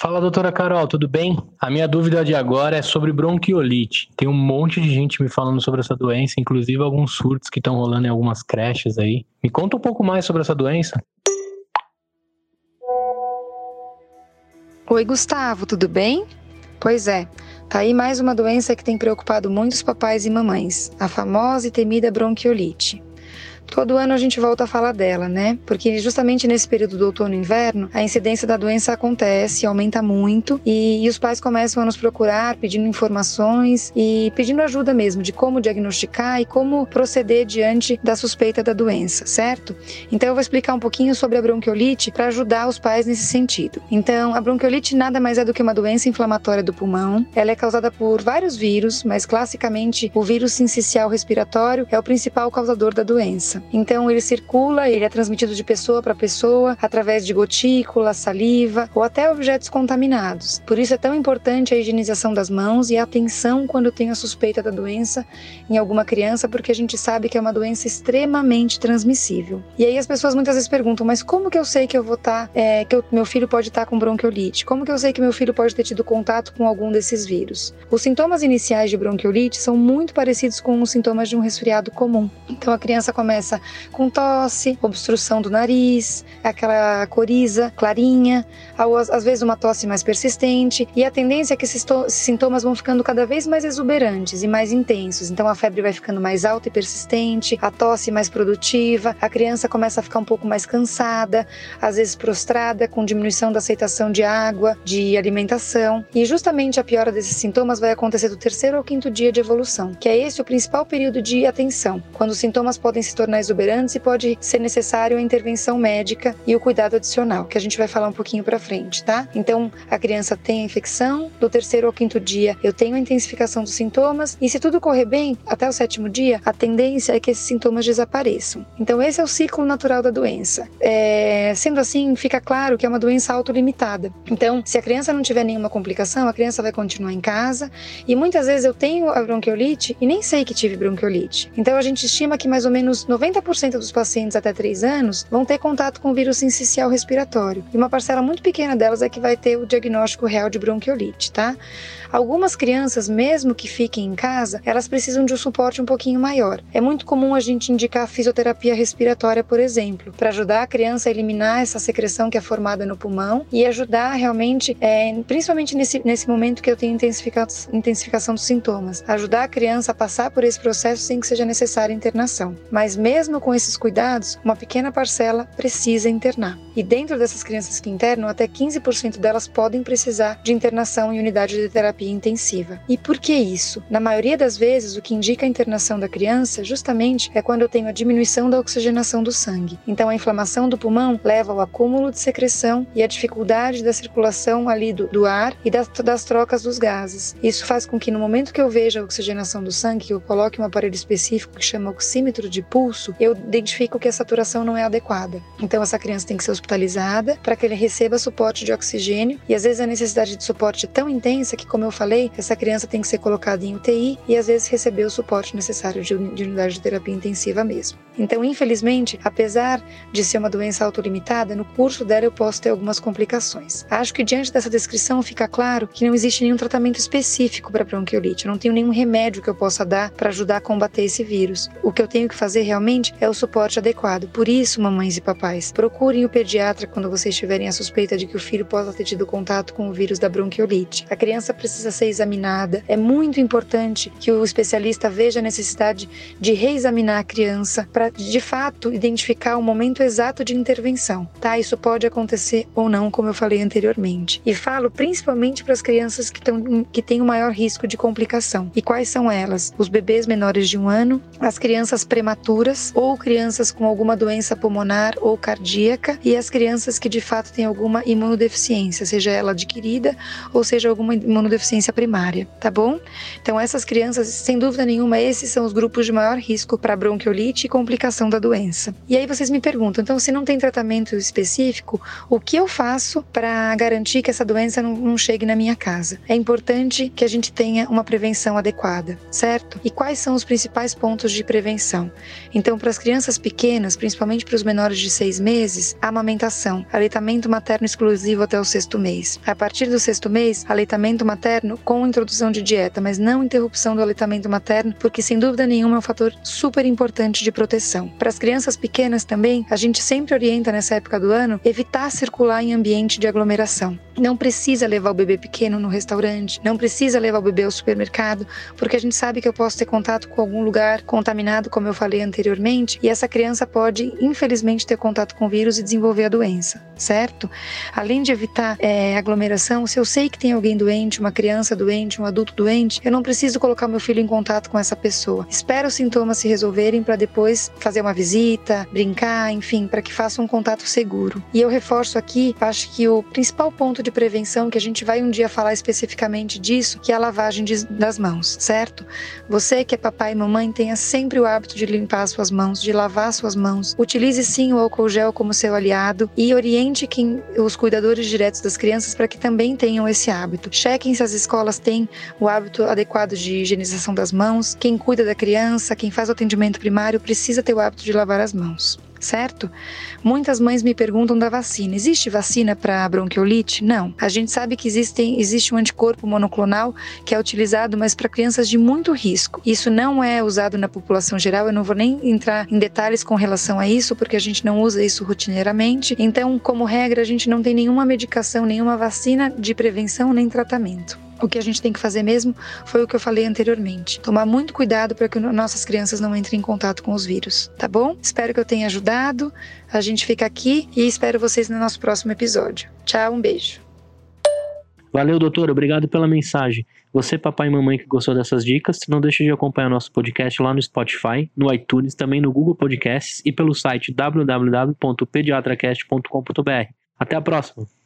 Fala, doutora Carol, tudo bem? A minha dúvida de agora é sobre bronquiolite. Tem um monte de gente me falando sobre essa doença, inclusive alguns surtos que estão rolando em algumas creches aí. Me conta um pouco mais sobre essa doença. Oi, Gustavo, tudo bem? Pois é, tá aí mais uma doença que tem preocupado muitos papais e mamães, a famosa e temida bronquiolite. Todo ano a gente volta a falar dela, né? Porque justamente nesse período do outono e inverno, a incidência da doença acontece, aumenta muito e, e, os pais começam a nos procurar pedindo informações e pedindo ajuda mesmo de como diagnosticar e como proceder diante da suspeita da doença, certo? Então eu vou explicar um pouquinho sobre a bronquiolite para ajudar os pais nesse sentido. Então, a bronquiolite nada mais é do que uma doença inflamatória do pulmão. Ela é causada por vários vírus, mas classicamente o vírus sincicial respiratório é o principal causador da doença doença. Então ele circula, ele é transmitido de pessoa para pessoa através de gotícula, saliva ou até objetos contaminados. Por isso é tão importante a higienização das mãos e a atenção quando tem a suspeita da doença em alguma criança, porque a gente sabe que é uma doença extremamente transmissível. E aí as pessoas muitas vezes perguntam, mas como que eu sei que eu vou estar, tá, é, que eu, meu filho pode estar tá com bronquiolite? Como que eu sei que meu filho pode ter tido contato com algum desses vírus? Os sintomas iniciais de bronquiolite são muito parecidos com os sintomas de um resfriado comum. Então a criança começa começa com tosse, obstrução do nariz, aquela coriza clarinha, às vezes uma tosse mais persistente, e a tendência é que esses sintomas vão ficando cada vez mais exuberantes e mais intensos. Então a febre vai ficando mais alta e persistente, a tosse mais produtiva, a criança começa a ficar um pouco mais cansada, às vezes prostrada, com diminuição da aceitação de água, de alimentação. E justamente a piora desses sintomas vai acontecer do terceiro ao quinto dia de evolução, que é esse o principal período de atenção, quando os sintomas podem se tornar exuberantes e pode ser necessário a intervenção médica e o cuidado adicional, que a gente vai falar um pouquinho para frente, tá? Então, a criança tem a infecção, do terceiro ao quinto dia eu tenho a intensificação dos sintomas e se tudo correr bem, até o sétimo dia, a tendência é que esses sintomas desapareçam. Então, esse é o ciclo natural da doença. É, sendo assim, fica claro que é uma doença autolimitada. Então, se a criança não tiver nenhuma complicação, a criança vai continuar em casa e muitas vezes eu tenho a bronquiolite e nem sei que tive bronquiolite. Então, a gente estima que mais ou menos 90 90% dos pacientes até 3 anos vão ter contato com o vírus sincicial respiratório. E uma parcela muito pequena delas é que vai ter o diagnóstico real de bronquiolite, tá? Algumas crianças, mesmo que fiquem em casa, elas precisam de um suporte um pouquinho maior. É muito comum a gente indicar fisioterapia respiratória, por exemplo, para ajudar a criança a eliminar essa secreção que é formada no pulmão e ajudar realmente, é, principalmente nesse, nesse momento que eu tenho intensifica, intensificação dos sintomas, ajudar a criança a passar por esse processo sem que seja necessária internação. Mas mesmo com esses cuidados, uma pequena parcela precisa internar. E dentro dessas crianças que internam, até 15% delas podem precisar de internação em unidade de terapia intensiva. E por que isso? Na maioria das vezes, o que indica a internação da criança justamente é quando eu tenho a diminuição da oxigenação do sangue. Então, a inflamação do pulmão leva ao acúmulo de secreção e à dificuldade da circulação ali do, do ar e das, das trocas dos gases. Isso faz com que no momento que eu veja a oxigenação do sangue, eu coloque um aparelho específico que chama oxímetro de pulso, eu identifico que a saturação não é adequada. Então, essa criança tem que ser hospitalizada para que ele receba suporte de oxigênio e às vezes a necessidade de suporte é tão intensa que, como eu falei, essa criança tem que ser colocada em UTI e às vezes receber o suporte necessário de, de unidade de terapia intensiva mesmo. Então, infelizmente, apesar de ser uma doença autolimitada, no curso dela eu posso ter algumas complicações. Acho que diante dessa descrição fica claro que não existe nenhum tratamento específico para bronquiolite, eu não tenho nenhum remédio que eu possa dar para ajudar a combater esse vírus. O que eu tenho que fazer realmente é o suporte adequado. Por isso, mamães e papais, procurem o pediatra quando vocês tiverem a suspeita de que o filho possa ter tido contato com o vírus da bronquiolite. A criança precisa ser examinada. É muito importante que o especialista veja a necessidade de reexaminar a criança para, de fato, identificar o momento exato de intervenção. Tá? Isso pode acontecer ou não, como eu falei anteriormente. E falo principalmente para as crianças que, tão, que têm o maior risco de complicação. E quais são elas? Os bebês menores de um ano, as crianças prematuras ou crianças com alguma doença pulmonar ou cardíaca e as crianças que de fato têm alguma imunodeficiência, seja ela adquirida ou seja alguma imunodeficiência deficiência primária, tá bom? Então, essas crianças, sem dúvida nenhuma, esses são os grupos de maior risco para bronquiolite e complicação da doença. E aí vocês me perguntam, então, se não tem tratamento específico, o que eu faço para garantir que essa doença não, não chegue na minha casa? É importante que a gente tenha uma prevenção adequada, certo? E quais são os principais pontos de prevenção? Então, Então, para as crianças pequenas, principalmente para os menores de seis meses, amamentação, aleitamento materno exclusivo até o sexto mês. A partir do sexto mês, aleitamento materno com introdução de dieta, mas não interrupção do aleitamento materno, porque sem dúvida nenhuma é um fator super importante de proteção. Para as crianças pequenas também, a gente sempre orienta nessa época do ano evitar circular em ambiente de aglomeração. Não precisa levar o bebê pequeno no restaurante, não precisa levar o bebê ao supermercado, porque a gente sabe que eu posso ter contato com algum lugar contaminado, como eu falei anteriormente, e essa criança pode, infelizmente, ter contato com o vírus e desenvolver a doença, certo? Além de evitar é, aglomeração, se eu sei que tem alguém doente, uma criança doente, um adulto doente, eu não preciso colocar meu filho em contato com essa pessoa. Espero os sintomas se resolverem para depois fazer uma visita, brincar, enfim, para que faça um contato seguro. E eu reforço aqui, acho que o principal ponto de prevenção, que a gente vai um dia falar especificamente disso, que é a lavagem de, das mãos, certo? Você que é papai e mamãe, tenha sempre o hábito de limpar as suas mãos, de lavar suas mãos. Utilize sim o álcool gel como seu aliado e oriente quem, os cuidadores diretos das crianças para que também tenham esse hábito. Chequem se as escolas têm o hábito adequado de higienização das mãos. Quem cuida da criança, quem faz o atendimento primário, precisa ter o hábito de lavar as mãos certo? Muitas mães me perguntam da vacina. Existe vacina para bronquiolite? Não. A gente sabe que existem, existe um anticorpo monoclonal que é utilizado, mas para crianças de muito risco. Isso não é usado na população geral. Eu não vou nem entrar em detalhes com relação a isso, porque a gente não usa isso rotineiramente. Então, como regra, a gente não tem nenhuma medicação, nenhuma vacina de prevenção nem tratamento. O que a gente tem que fazer mesmo foi o que eu falei anteriormente. Tomar muito cuidado para que nossas crianças não entrem em contato com os vírus, tá bom? Espero que eu tenha ajudado. A gente fica aqui e espero vocês no nosso próximo episódio. Tchau, um beijo. Valeu, doutor. Obrigado pela mensagem. Você, papai e mamãe que gostou dessas dicas, não deixe de acompanhar nosso podcast lá no Spotify, no iTunes, também no Google Podcasts e pelo site www.pediatracast.com.br. Até a próxima!